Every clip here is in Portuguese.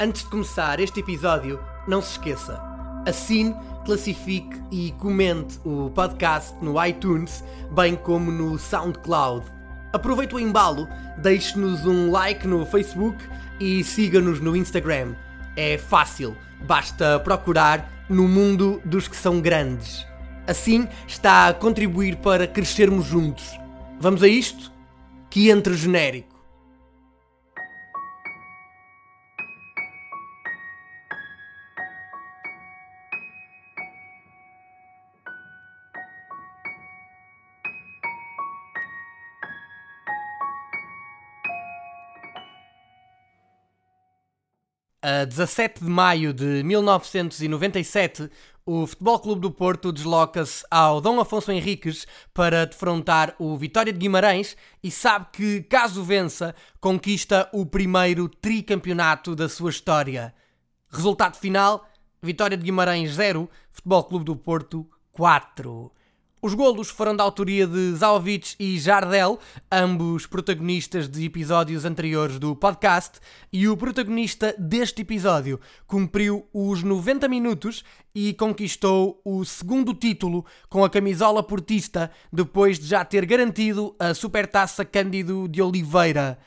Antes de começar este episódio, não se esqueça, assine, classifique e comente o podcast no iTunes, bem como no SoundCloud. Aproveite o embalo, deixe-nos um like no Facebook e siga-nos no Instagram. É fácil, basta procurar no mundo dos que são grandes. Assim está a contribuir para crescermos juntos. Vamos a isto? Que entre genérico. A 17 de maio de 1997, o Futebol Clube do Porto desloca-se ao Dom Afonso Henriques para defrontar o Vitória de Guimarães e sabe que, caso vença, conquista o primeiro tricampeonato da sua história. Resultado final: Vitória de Guimarães 0, Futebol Clube do Porto 4. Os golos foram da autoria de Zaovic e Jardel, ambos protagonistas de episódios anteriores do podcast, e o protagonista deste episódio cumpriu os 90 minutos e conquistou o segundo título com a camisola portista depois de já ter garantido a Supertaça Cândido de Oliveira.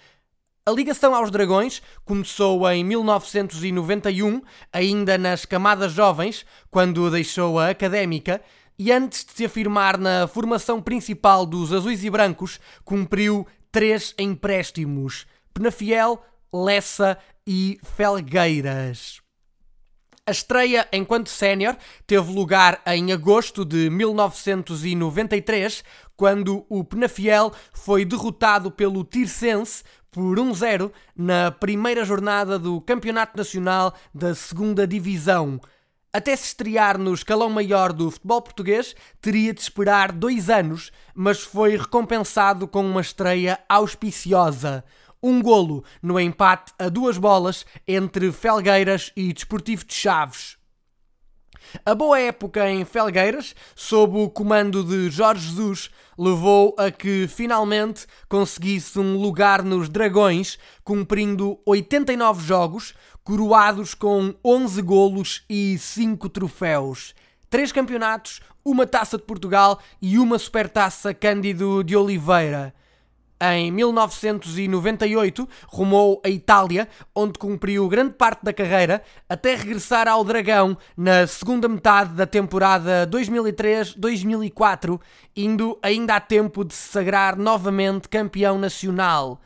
A ligação aos Dragões começou em 1991, ainda nas camadas jovens, quando deixou a académica e antes de se afirmar na formação principal dos azuis e brancos, cumpriu três empréstimos: Penafiel, Lessa e Felgueiras. A estreia enquanto sénior teve lugar em agosto de 1993, quando o Penafiel foi derrotado pelo Tirsense por 1-0 na primeira jornada do Campeonato Nacional da Segunda Divisão. Até se estrear no escalão maior do futebol português, teria de esperar dois anos, mas foi recompensado com uma estreia auspiciosa. Um golo no empate a duas bolas entre Felgueiras e Desportivo de Chaves. A boa época em Felgueiras, sob o comando de Jorge Jesus, levou a que finalmente conseguisse um lugar nos Dragões, cumprindo 89 jogos, coroados com 11 golos e 5 troféus. Três campeonatos, uma taça de Portugal e uma supertaça Cândido de Oliveira. Em 1998, rumou a Itália, onde cumpriu grande parte da carreira, até regressar ao Dragão na segunda metade da temporada 2003-2004, indo ainda a tempo de se sagrar novamente campeão nacional.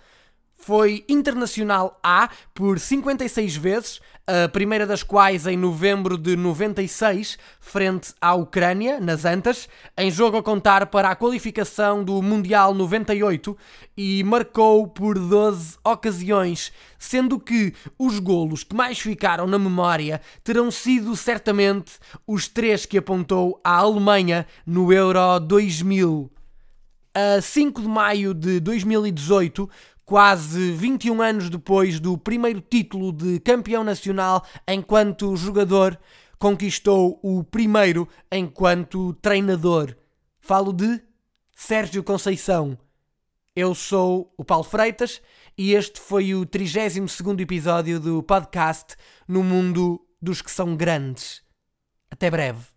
Foi internacional A por 56 vezes, a primeira das quais em novembro de 96, frente à Ucrânia, nas Antas, em jogo a contar para a qualificação do Mundial 98, e marcou por 12 ocasiões, sendo que os golos que mais ficaram na memória terão sido certamente os três que apontou à Alemanha no Euro 2000. A 5 de maio de 2018, quase 21 anos depois do primeiro título de campeão nacional enquanto jogador, conquistou o primeiro enquanto treinador. Falo de Sérgio Conceição. Eu sou o Paulo Freitas e este foi o 32º episódio do podcast No Mundo dos que são grandes. Até breve.